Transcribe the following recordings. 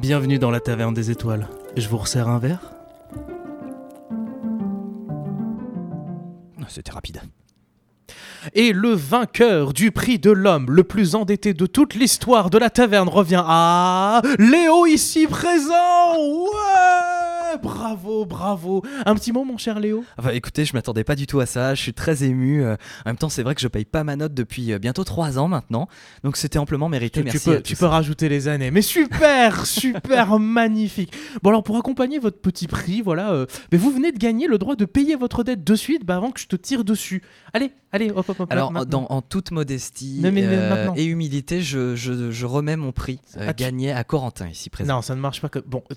Bienvenue dans la taverne des étoiles. Je vous resserre un verre? C'était rapide. Et le vainqueur du prix de l'homme le plus endetté de toute l'histoire de la taverne revient à Léo ici présent. Ouais, bravo, bravo. Un petit mot, mon cher Léo. Enfin, écoutez, je m'attendais pas du tout à ça. Je suis très ému. Euh, en même temps, c'est vrai que je paye pas ma note depuis euh, bientôt trois ans maintenant, donc c'était amplement mérité. Tu, tu Merci. peux, à tu peux rajouter les années. Mais super, super magnifique. Bon alors pour accompagner votre petit prix, voilà, euh, mais vous venez de gagner le droit de payer votre dette de suite, bah, avant que je te tire dessus. Allez, allez, hop, hop, hop. Alors, dans- en toute modestie Non, mais euh, maintenant. et humilité, je, je- je remets mon prix euh, Ah, tu- gagné à Corentin ici présent. Non, ça ne marche pas que. Bon, oh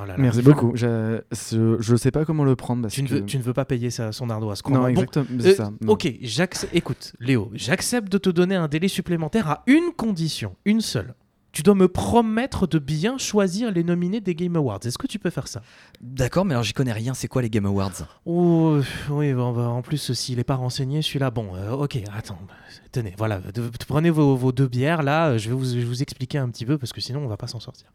là là. Merci beaucoup. Je, je, je sais pas comment le prendre parce Tu ne, que... veux, tu ne veux pas payer sa, son ardoise. Non. Bon, exactement. Euh, ça. non. ok, j'accepte. Écoute, Léo, j'accepte de te donner un délai supplémentaire à une condition, une seule. Tu dois me promettre de bien choisir les nominés des Game Awards. Est-ce que tu peux faire ça? D'accord, mais alors j'y connais rien. C'est quoi les Game Awards? Oh, oui, bon, bah, en plus, s'il n'est pas renseigné, celui-là, bon, euh, ok, attends, bah, tenez, voilà, prenez vos, vos deux bières, là, euh, je vais, vous, je vais vous expliquer un petit peu, parce que sinon, on va pas s'en sortir.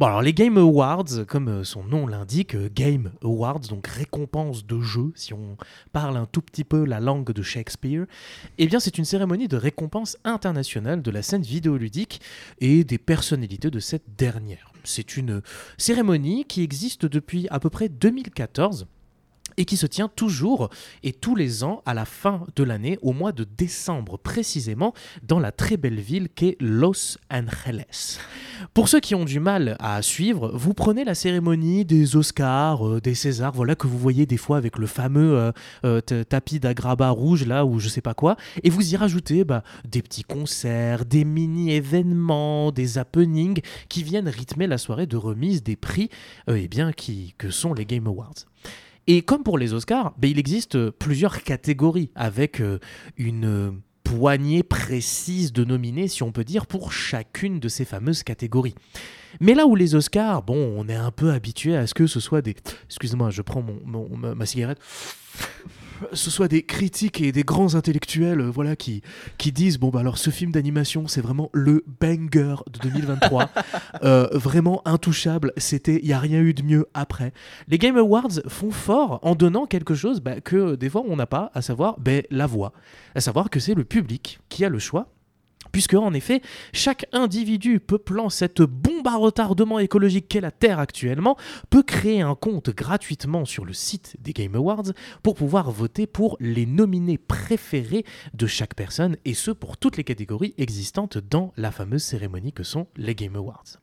Bon, alors, les Game Awards, comme euh, son nom l'indique, euh, Game Awards, donc récompense de jeu, si on parle un tout petit peu la langue de Shakespeare, eh bien, c'est une cérémonie de récompense internationale de la scène vidéoludique et des personnalités de cette dernière. C'est une cérémonie qui existe depuis à peu près 2014 et qui se tient toujours et tous les ans à la fin de l'année, au mois de décembre précisément, dans la très belle ville qu'est Los Angeles. Pour ceux qui ont du mal à suivre, vous prenez la cérémonie des Oscars, euh, des Césars, voilà que vous voyez des fois avec le fameux euh, euh, tapis d'agrabat rouge là ou je sais pas quoi, et vous y rajoutez bah, des petits concerts, des mini-événements, des happenings qui viennent rythmer la soirée de remise des prix euh, eh bien, qui, que sont les Game Awards. Et comme pour les Oscars, ben, il existe euh, plusieurs catégories avec euh, une euh, poignée précise de nominés, si on peut dire, pour chacune de ces fameuses catégories. Mais là où les Oscars, bon, on est un peu habitué à ce que ce soit des... Excusez-moi, je prends mon, ma cigarette. Ce soit des critiques et des grands intellectuels, euh, voilà, qui, qui disent bon bah alors ce film d'animation c'est vraiment le banger de 2023, Euh, vraiment intouchable. C'était, il y a rien eu de mieux après. Les Game Awards font fort en donnant quelque chose bah, que des fois on n'a pas, à savoir ben, la voix, à savoir que c'est le public qui a le choix. Puisque, en effet, chaque individu peuplant cette bombe à retardement écologique qu'est la Terre actuellement peut créer un compte gratuitement sur le site des Game Awards pour pouvoir voter pour les nominés préférés de chaque personne, et ce pour toutes les catégories existantes dans la fameuse cérémonie que sont les Game Awards.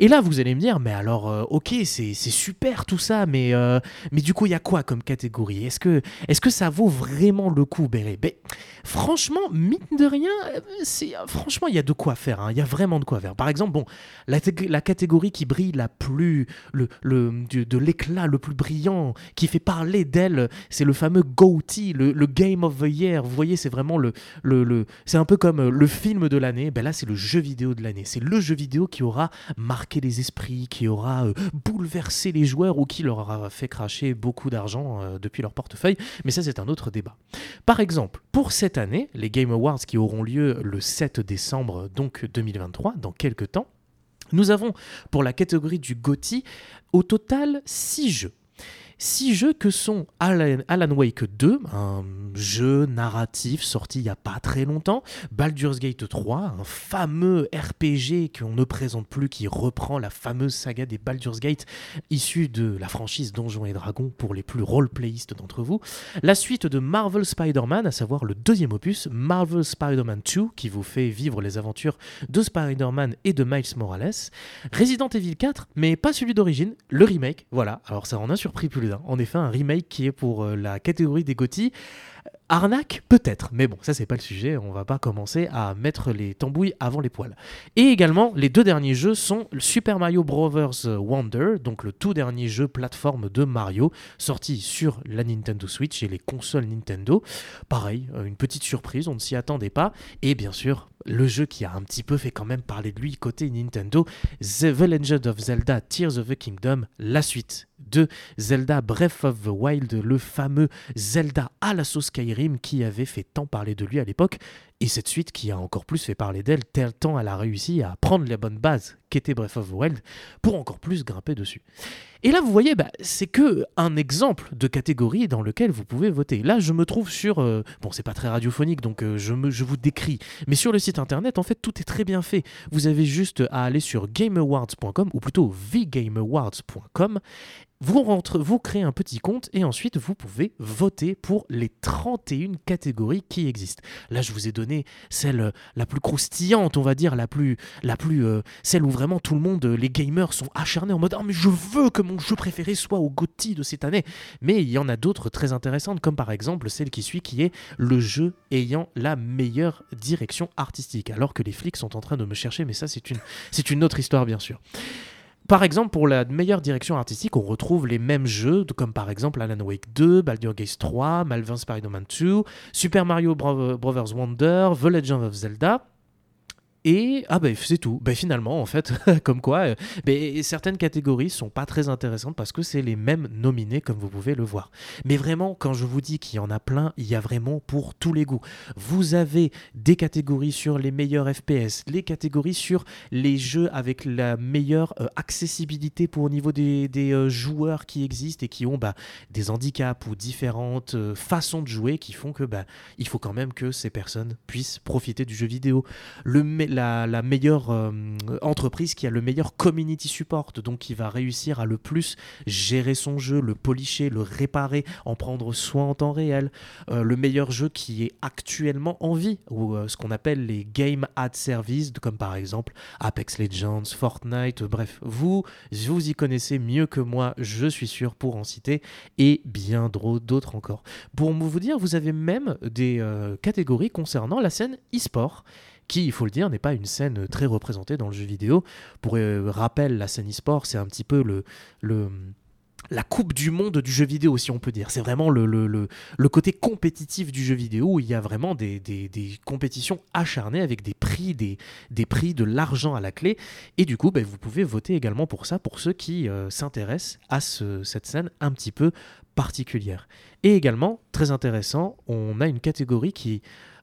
Et là, vous allez me dire, mais alors, euh, ok, c'est super tout ça, mais, euh, mais du coup, il y a quoi comme catégorie? Est-ce que, est que ça vaut vraiment le coup, Béré? Ben, Franchement, mine de rien, euh, franchement, il y a de quoi faire. hein. Il y a vraiment de quoi faire. Par exemple, bon, la, té- la catégorie qui brille la plus, le, le, de l'éclat le plus brillant, qui fait parler d'elle, c'est le fameux GOTY, le, Game of the Year. Vous voyez, c'est vraiment le, le, le- c'est un peu comme le film de l'année. Ben là, c'est le jeu vidéo de l'année. C'est le jeu vidéo qui aura marqué les esprits, qui aura euh, bouleversé les joueurs ou qui leur aura fait cracher beaucoup d'argent euh, depuis leur portefeuille. Mais ça, c'est un autre débat. Par exemple, pour cette année, les Game Awards qui auront lieu le 7 décembre donc 2023, dans quelques temps, nous avons pour la catégorie du GOTY au total 6 jeux. Six jeux que sont Alan, Wake 2, un jeu narratif sorti il n'y a pas très longtemps, Baldur's Gate 3, un fameux RPG qu'on ne présente plus, qui reprend la fameuse saga des Baldur's Gate issue de la franchise Donjons et Dragons pour les plus roleplayistes d'entre vous, la suite de Marvel Spider-Man, à savoir le deuxième opus, Marvel Spider-Man 2, qui vous fait vivre les aventures de Spider-Man et de Miles Morales, Resident Evil 4, mais pas celui d'origine, le remake, voilà, alors ça en a surpris plus en effet un remake qui est pour euh, la catégorie des GOTY, Arnaque Peut-être, mais bon, ça c'est pas le sujet, on va pas commencer à mettre les tambouilles avant les poils. Et également, les deux derniers jeux sont Super Mario Bros. Wonder, donc le tout dernier jeu plateforme de Mario, sorti sur la Nintendo Switch et les consoles Nintendo. Pareil, euh, une petite surprise, on ne s'y attendait pas. Et bien sûr, le jeu qui a un petit peu fait quand même parler de lui côté Nintendo, The The Legend of Zelda Tears of the Kingdom, la suite de Zelda Breath of the Wild, le fameux Zelda à la sauce Skyrim qui avait fait tant parler de lui à l'époque. Et cette suite qui a encore plus fait parler d'elle, tel temps elle a réussi à prendre les bonnes bases qu'était Breath of the Wild pour encore plus grimper dessus. Et là, vous voyez, bah, c'est que un exemple de catégorie dans lequel vous pouvez voter. Là, je me trouve sur. euh, bon, c'est pas très radiophonique, donc euh, je, me, je vous décris. Mais sur le site internet, en fait, tout est très bien fait. Vous avez juste à aller sur gameawards.com, ou plutôt vgameawards.com. Vous, vous créez un petit compte et ensuite vous pouvez voter pour les 31 catégories qui existent. Là, je vous ai donné celle euh, la plus croustillante, on va dire, la plus, la plus, euh, celle où vraiment tout le monde, euh, les gamers sont acharnés en mode ah mais je veux que mon jeu préféré soit au GOTY de cette année. Mais il y en a d'autres très intéressantes, comme par exemple celle qui suit, qui est le jeu ayant la meilleure direction artistique. Alors que les flics sont en train de me chercher, mais ça c'est une, c'est une autre histoire bien sûr. Par exemple, pour la meilleure direction artistique, on retrouve les mêmes jeux, comme par exemple Alan Wake 2, Baldur's Gate 3, Malvin Spider-Man 2, Super Mario Bro- Brothers Wonder, The Legend of Zelda. Et ah ben c'est tout. Ben finalement en fait, comme quoi, euh, ben, certaines catégories sont pas très intéressantes parce que c'est les mêmes nominés comme vous pouvez le voir. Mais vraiment, quand je vous dis qu'il y en a plein, il y a vraiment pour tous les goûts. Vous avez des catégories sur les meilleurs FPS, les catégories sur les jeux avec la meilleure euh, accessibilité pour au niveau des, des, euh, joueurs qui existent et qui ont bah, des handicaps ou différentes euh, façons de jouer qui font que bah, il faut quand même que ces personnes puissent profiter du jeu vidéo. Le, la, meilleure euh, entreprise qui a le meilleur community support, donc qui va réussir à le plus gérer son jeu, le policher, le réparer, en prendre soin en temps réel. Euh, le meilleur jeu qui est actuellement en vie, ou euh, ce qu'on appelle les game ad service, comme par exemple Apex Legends, Fortnite, bref, vous, vous y connaissez mieux que moi, je suis sûr, pour en citer, et bien d'autres encore. Pour vous dire, vous avez même des catégories concernant la scène e-sport qui, il faut le dire, n'est pas une scène très représentée dans le jeu vidéo. Pour euh, rappel, la scène e-sport, c'est un petit peu la coupe du monde du jeu vidéo, si on peut dire. C'est vraiment le, côté compétitif du jeu vidéo où il y a vraiment des, compétitions acharnées avec des prix, de l'argent à la clé. Et du coup, ben, vous pouvez voter également pour ça, pour ceux qui euh, s'intéressent à ce- cette scène un petit peu particulière. Et également, très intéressant, on a une catégorie qui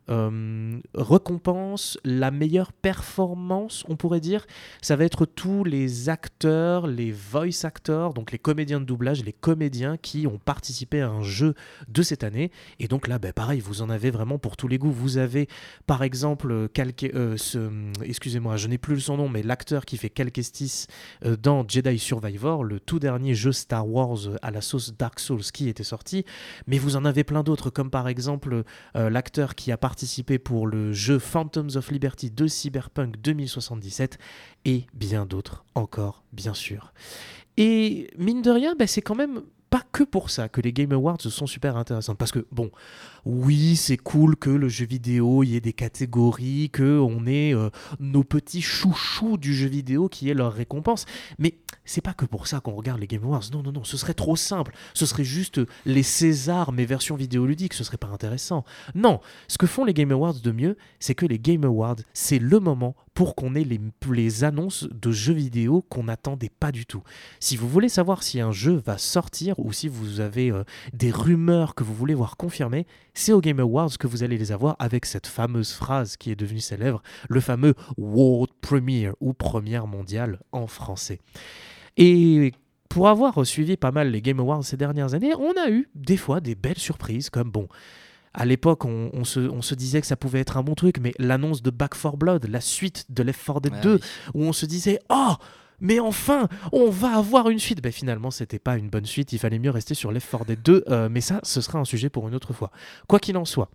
euh, récompense la meilleure performance, on pourrait dire. Ça va être tous les acteurs, les voice actors, donc les comédiens de doublage, les comédiens qui ont participé à un jeu de cette année. Et donc là, ben, pareil, vous en avez vraiment pour tous les goûts. Vous avez, par exemple, Calque- euh, ce, excusez-moi, je n'ai plus son nom, mais l'acteur qui fait Cal Kestis euh, dans Jedi Survivor, le tout dernier jeu Star Wars euh, à la sauce Dark Souls qui était sorti. Mais vous en avez plein d'autres, comme par exemple l'acteur qui a participé pour le jeu Phantoms of Liberty de Cyberpunk 2077 et bien d'autres encore, bien sûr. Et mine de rien, bah, c'est quand même pas que pour ça que les Game Awards sont super intéressants. Parce que, bon, oui, c'est cool que le jeu vidéo, y ait des catégories, que on ait euh, nos petits chouchous du jeu vidéo qui aient leur récompense. Mais c'est pas que pour ça qu'on regarde les Game Awards. Non, non, non, ce serait trop simple. Ce serait juste les Césars, mais version vidéoludique. Ce serait pas intéressant. Non, ce que font les Game Awards de mieux, c'est que les Game Awards, c'est le moment pour qu'on ait les, les annonces de jeux vidéo qu'on n'attendait pas du tout. Si vous voulez savoir si un jeu va sortir ou si vous avez euh, des rumeurs que vous voulez voir confirmées, c'est au Game Awards que vous allez les avoir avec cette fameuse phrase qui est devenue célèbre, le fameux World Premiere ou Première mondiale en français. Et pour avoir suivi pas mal les Game Awards ces dernières années, on a eu des fois des belles surprises comme bon. À l'époque, on, on se, on se disait que ça pouvait être un bon truc, mais l'annonce de Back 4 Blood, la suite de Left 4 Dead Ouais, 2, oui. où on se disait Oh mais enfin, on va avoir une suite. Ben finalement, c'était pas une bonne suite. Il fallait mieux rester sur Left 4 Dead 2. euh, mais ça, ce sera un sujet pour une autre fois. Quoi qu'il en soit,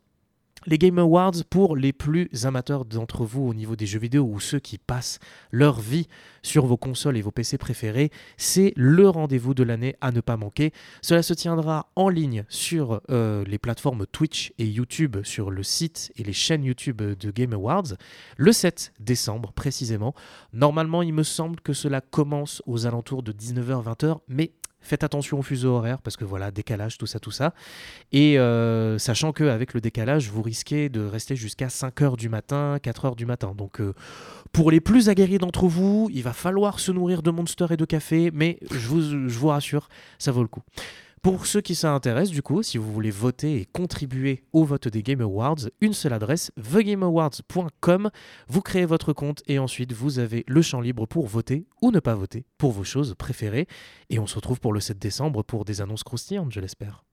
les Game Awards, pour les plus amateurs d'entre vous au niveau des jeux vidéo ou ceux qui passent leur vie sur vos consoles et vos PC préférés, c'est le rendez-vous de l'année à ne pas manquer. Cela se tiendra en ligne sur euh, les plateformes Twitch et YouTube, sur le site et les chaînes YouTube de Game Awards, le 7 décembre précisément. Normalement, il me semble que cela commence aux alentours de 19h-20h, mais faites attention au fuseau horaire parce que voilà, décalage, tout ça, tout ça. Et euh, sachant qu'avec le décalage, vous risquez de rester jusqu'à 5h du matin, 4h du matin. Donc euh, pour les plus aguerris d'entre vous, il va falloir se nourrir de Monster et de café, mais je vous rassure, ça vaut le coup. Pour ceux qui s'intéressent, du coup, si vous voulez voter et contribuer au vote des Game Awards, une seule adresse, thegameawards.com. Vous créez votre compte et ensuite vous avez le champ libre pour voter ou ne pas voter pour vos choses préférées. Et on se retrouve pour le 7 décembre pour des annonces croustillantes, je l'espère.